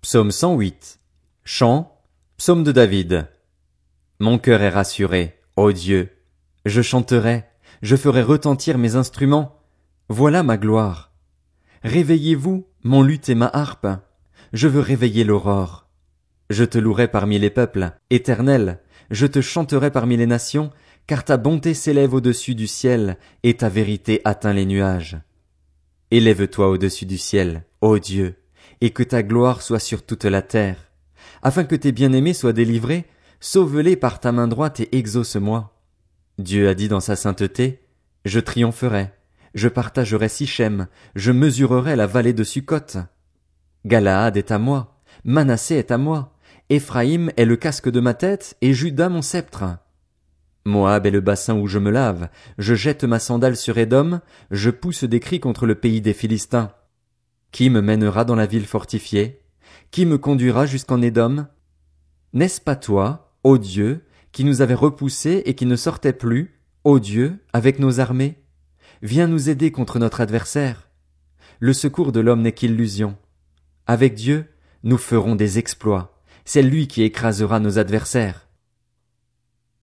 Psaume 108. Chant, psaume de David. Mon cœur est rassuré, ô Dieu. Je chanterai, je ferai retentir mes instruments. Voilà ma gloire. Réveillez-vous, mon luth et ma harpe. Je veux réveiller l'aurore. Je te louerai parmi les peuples, éternel, je te chanterai parmi les nations, car ta bonté s'élève au-dessus du ciel, et ta vérité atteint les nuages. Élève-toi au-dessus du ciel, ô Dieu, et que ta gloire soit sur toute la terre. Afin que tes bien-aimés soient délivrés, sauve-les par ta main droite et exauce-moi. Dieu a dit dans sa sainteté, Je triompherai, je partagerai Sichem, je mesurerai la vallée de Sukkot. Galaad est à moi, Manassé est à moi, Éphraïm est le casque de ma tête, et Judas mon sceptre. Moab est le bassin où je me lave, je jette ma sandale sur Édom, je pousse des cris contre le pays des Philistins. Qui me mènera dans la ville fortifiée? Qui me conduira jusqu'en Édom? N'est-ce pas toi, ô Dieu, qui nous avais repoussés et qui ne sortait plus, ô Dieu, avec nos armées? Viens nous aider contre notre adversaire. Le secours de l'homme n'est qu'illusion. Avec Dieu, nous ferons des exploits. C'est lui qui écrasera nos adversaires.